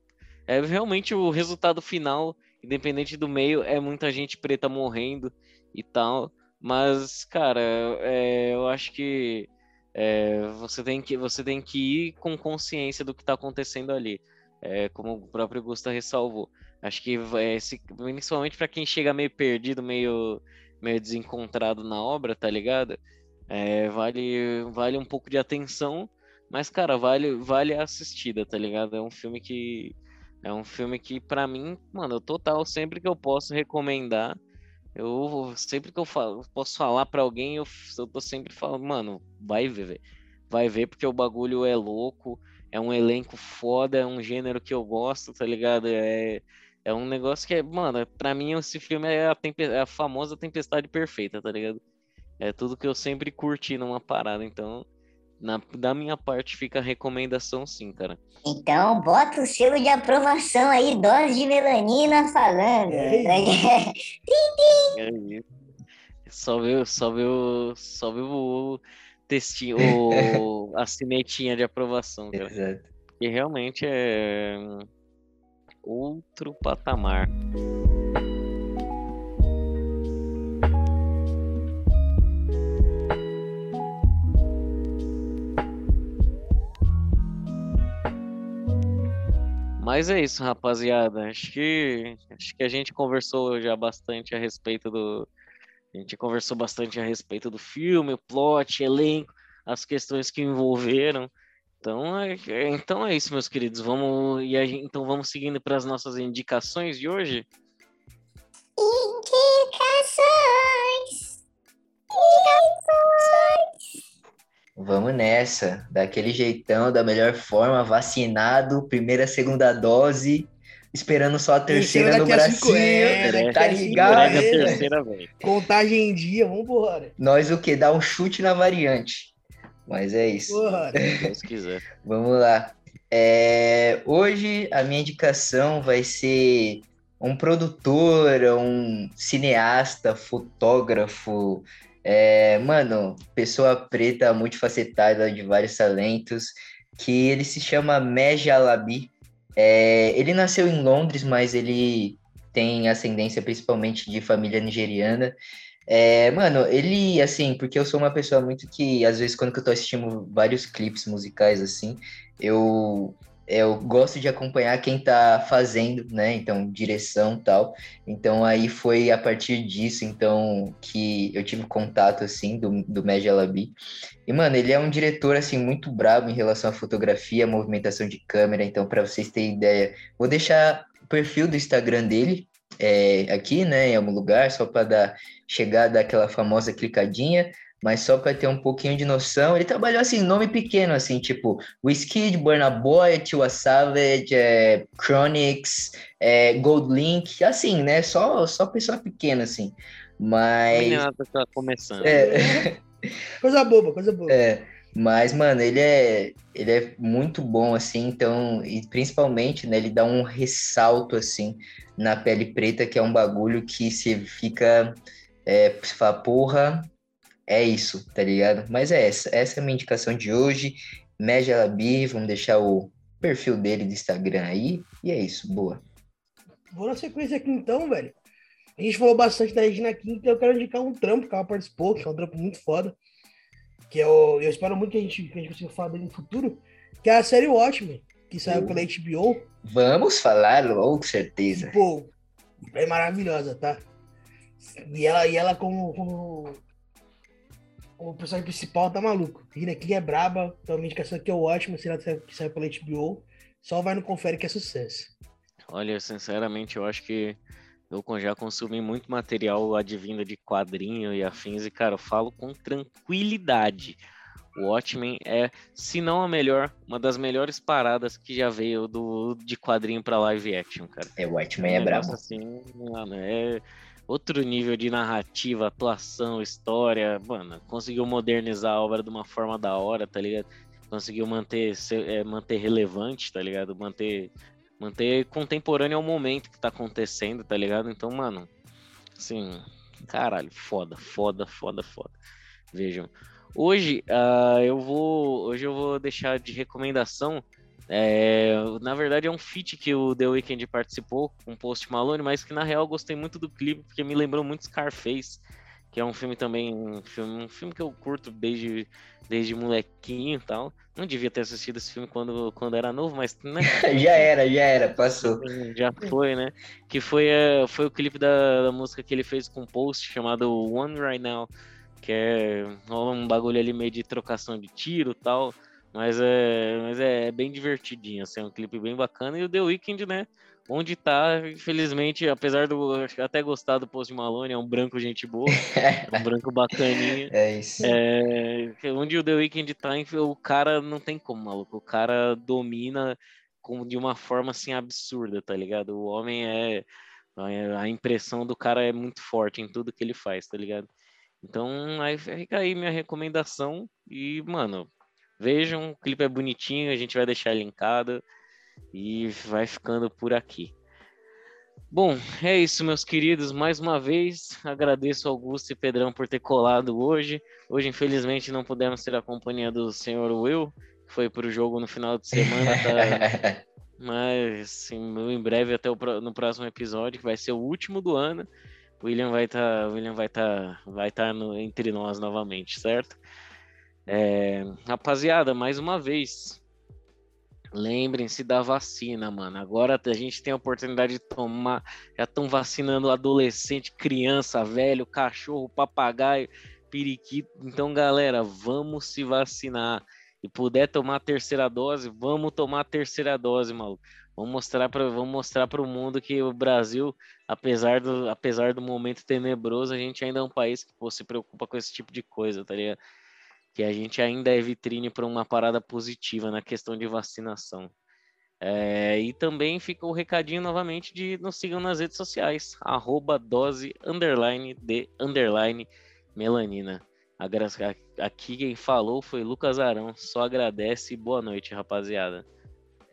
é realmente o resultado final, independente do meio, é muita gente preta morrendo e tal. Mas, cara, é, eu acho que é, você, tem que você tem que ir com consciência do que está acontecendo ali. É, como o próprio Gusta ressalvou. Acho que é, principalmente para quem chega meio perdido, meio, meio desencontrado na obra, tá ligado? É, vale, vale um pouco de atenção, mas, cara, vale, vale a assistida, tá ligado? É um filme que. É um filme que, para mim, mano, total, sempre que eu posso recomendar, eu sempre que eu falo, posso falar para alguém, eu, eu tô sempre falando, mano, vai ver, vai ver porque o bagulho é louco, é um elenco foda, é um gênero que eu gosto, tá ligado? É, é um negócio que é, mano, pra mim esse filme é a, é a famosa tempestade perfeita, tá ligado? É tudo que eu sempre curti numa parada, então na, da minha parte fica a recomendação sim, cara. Então, bota o selo de aprovação aí, dose de melanina falando. É é isso. Só viu, só viu, só viu o textinho, o, a cinetinha de aprovação, cara. Exato. E realmente é outro patamar. Mas é isso, rapaziada. Acho que acho que a gente conversou já bastante a respeito do a gente conversou bastante a respeito do filme, o plot, elenco, as questões que envolveram. Então é, é, então é isso, meus queridos. Vamos e gente, então vamos seguindo para as nossas indicações de hoje. Indicações. Indicações. Vamos nessa, daquele jeitão, da melhor forma, vacinado, primeira, segunda dose, esperando só a terceira no Brasil. É, tá ligado? Contagem em dia, vambora. Nós o que? Dá um chute na variante. Mas é isso. Porra, Deus quiser. Vamos lá. É, hoje a minha indicação vai ser um produtor, um cineasta, fotógrafo, é, mano, pessoa preta multifacetada de vários talentos, que ele se chama Meja Alabi. É, ele nasceu em Londres, mas ele tem ascendência principalmente de família nigeriana. É, mano, ele, assim, porque eu sou uma pessoa muito que, às vezes, quando eu tô assistindo vários clipes musicais, assim, eu, eu gosto de acompanhar quem tá fazendo, né? Então, direção tal. Então, aí foi a partir disso, então, que eu tive contato, assim, do, do Media Labi. E, mano, ele é um diretor, assim, muito brabo em relação à fotografia, movimentação de câmera. Então, para vocês terem ideia, vou deixar o perfil do Instagram dele é, aqui, né, em algum lugar, só para dar chegar daquela famosa clicadinha, mas só para ter um pouquinho de noção, ele trabalhou assim, nome pequeno, assim, tipo Whiskey, Burna Boy, Tiwa Savage, é, Chronix, é, Gold Link, assim, né? Só, só pessoa pequena, assim. Mas. Não tá começando. É, Coisa boba, coisa boba. É. Mas, mano, ele é, ele é muito bom, assim, então, e principalmente, né, ele dá um ressalto, assim, na pele preta, que é um bagulho que se fica, é, você fala, porra, é isso, tá ligado? Mas é essa, essa é a minha indicação de hoje, Meja Labi, vamos deixar o perfil dele do Instagram aí, e é isso, boa. Vou na sequência aqui então, velho. A gente falou bastante da Regina King, então eu quero indicar um trampo que ela participou, que é um trampo muito foda. Que é o, eu espero muito que a gente, que a gente consiga falar dele no futuro, que é a série Watchmen, que saiu pela HBO. Vamos falar, com certeza. pô, é maravilhosa, tá? E ela, e ela como, como, como personagem principal tá maluco. Regina King é braba, então a minha indicação aqui é o Watchmen, que saiu pela HBO. Só vai no confere que é sucesso. Olha, sinceramente, eu acho que eu já consumi muito material advindo de quadrinho e afins, e, cara, eu falo com tranquilidade. O Watchmen é, se não a melhor, uma das melhores paradas que já veio do, de quadrinho para live action, cara. É, o Watchmen é, é brabo. Assim, mano, é outro nível de narrativa, atuação, história. Mano, conseguiu modernizar a obra de uma forma da hora, tá ligado? Conseguiu manter, é, manter relevante, tá ligado? Manter manter contemporâneo ao momento que tá acontecendo, tá ligado? Então, mano, assim, caralho, foda, foda, foda, foda. Vejam. Hoje, uh, eu vou, hoje eu vou deixar de recomendação. É, na verdade, é um feat que o The Weeknd participou com o Post Malone, mas que na real eu gostei muito do clipe porque me lembrou muito Scarface que é um filme também, um filme, um filme que eu curto desde, desde molequinho e tal. Não devia ter assistido esse filme quando, quando era novo, mas né? já era, já era, passou. Já foi, né? Que foi, uh, foi o clipe da, da, música que ele fez com Post, chamado One Right Now, que é um bagulho ali meio de trocação de tiro e tal. Mas é, mas é bem divertidinho, assim, é um clipe bem bacana. E o The Weeknd, né? Onde tá, infelizmente, apesar do até gostar do Post Malone, é um branco gente boa, é um branco bacaninha. É isso. É, onde o The Weeknd tá, o cara não tem como, maluco. O cara domina com, de uma forma assim absurda, tá ligado? O homem é. A impressão do cara é muito forte em tudo que ele faz, tá ligado? Então, aí fica aí minha recomendação. E, mano, vejam, o clipe é bonitinho, a gente vai deixar linkado. E vai ficando por aqui. Bom, é isso, meus queridos. Mais uma vez, agradeço Augusto e Pedrão por ter colado hoje. Hoje, infelizmente, não pudemos ter a companhia do senhor Will, que foi para o jogo no final de semana. Tá... Mas, sim, em breve, até o, no próximo episódio, que vai ser o último do ano, o William vai estar tá, William vai tá, vai tá no, entre nós novamente, certo? É, rapaziada, mais uma vez, Lembrem-se da vacina, mano. Agora a gente tem a oportunidade de tomar. Já estão vacinando adolescente, criança, velho, cachorro, papagaio, periquito. Então, galera, vamos se vacinar. E puder tomar a terceira dose, vamos tomar a terceira dose, maluco. Vamos mostrar para vamos mostrar para o mundo que o Brasil, apesar do, apesar do momento tenebroso, a gente ainda é um país que pô, se preocupa com esse tipo de coisa, tá ligado? Que a gente ainda é vitrine para uma parada positiva na questão de vacinação. É, e também fica o recadinho novamente de nos sigam nas redes sociais, arroba dose underline de underline melanina. Aqui quem falou foi Lucas Arão, só agradece e boa noite, rapaziada.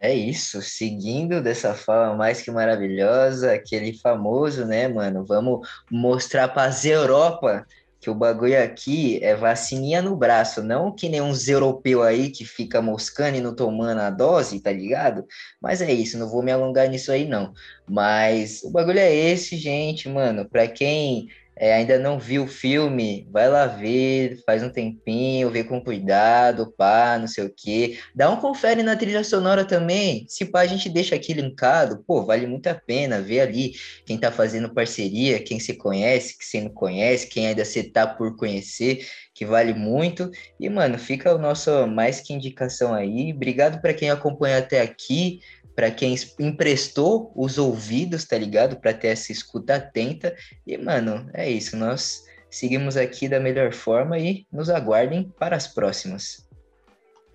É isso, seguindo dessa forma mais que maravilhosa, aquele famoso, né, mano? Vamos mostrar para as Europa que o bagulho aqui é vacininha no braço, não que nem uns europeus aí que fica moscando e não tomando a dose, tá ligado? Mas é isso, não vou me alongar nisso aí não. Mas o bagulho é esse, gente, mano. Para quem é, ainda não viu o filme, vai lá ver, faz um tempinho, vê com cuidado, pá, não sei o quê. Dá um confere na trilha sonora também. Se pá, a gente deixa aqui linkado, pô, vale muito a pena ver ali quem tá fazendo parceria, quem se conhece, que você não conhece, quem ainda você tá por conhecer, que vale muito. E, mano, fica o nosso mais que indicação aí. Obrigado para quem acompanha até aqui para quem emprestou os ouvidos, tá ligado? Para ter essa escuta atenta. E, mano, é isso. Nós seguimos aqui da melhor forma e nos aguardem para as próximas.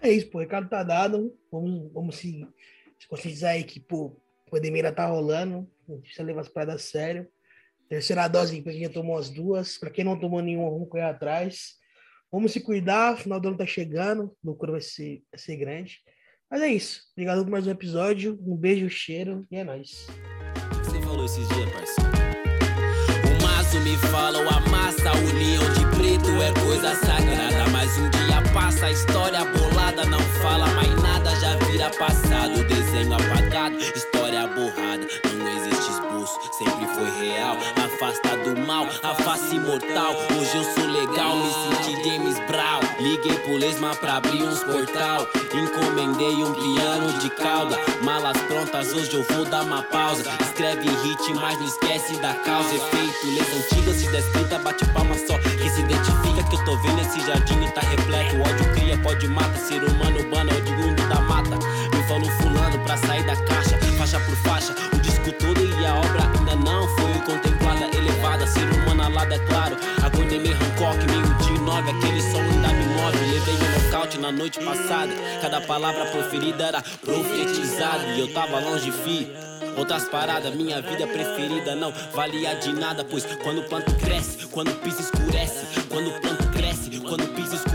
É isso, pô. O recado tá dado. Vamos, vamos se, se conscientizar aí que, pô, a pandemia tá rolando. A gente precisa levar as paradas a sério. Terceira dose para quem já tomou as duas. Para quem não tomou nenhuma, vamos correr atrás. Vamos se cuidar, final do ano tá chegando, a loucura vai ser, vai ser grande. Mas é isso. Obrigado por mais um episódio. Um beijo, cheiro e é nóis. Você falou esses dias, parceiro. O maço me fala, a união de preto é coisa sagrada. Mas um dia passa, a história bolada não fala mais nada, já vira passado. Desenho apagado, história borrada. Não existe esboço, sempre foi real. Afasta do mal, a face mortal. Liguei pro Lesma pra abrir uns portal. Encomendei um piano de cauda. Malas prontas, hoje eu vou dar uma pausa. Escreve hit, mas não esquece da causa. Efeito, leis antigas, se descrita, bate palma só. Que se identifica que eu tô vendo esse jardim tá repleto. Ódio cria, pode mata. Ser humano urbano é oriundo da mata. Me falou fulano pra sair da caixa, faixa por faixa. O disco todo e a obra ainda não foi contemplada, elevada. Ser humano alada, é claro. Na noite passada. Cada palavra proferida era profetizada. E eu tava longe, fi. Outras paradas, minha vida preferida não valia de nada, pois quando o planto cresce, quando o piso escurece, quando o planto cresce, quando o piso escurece,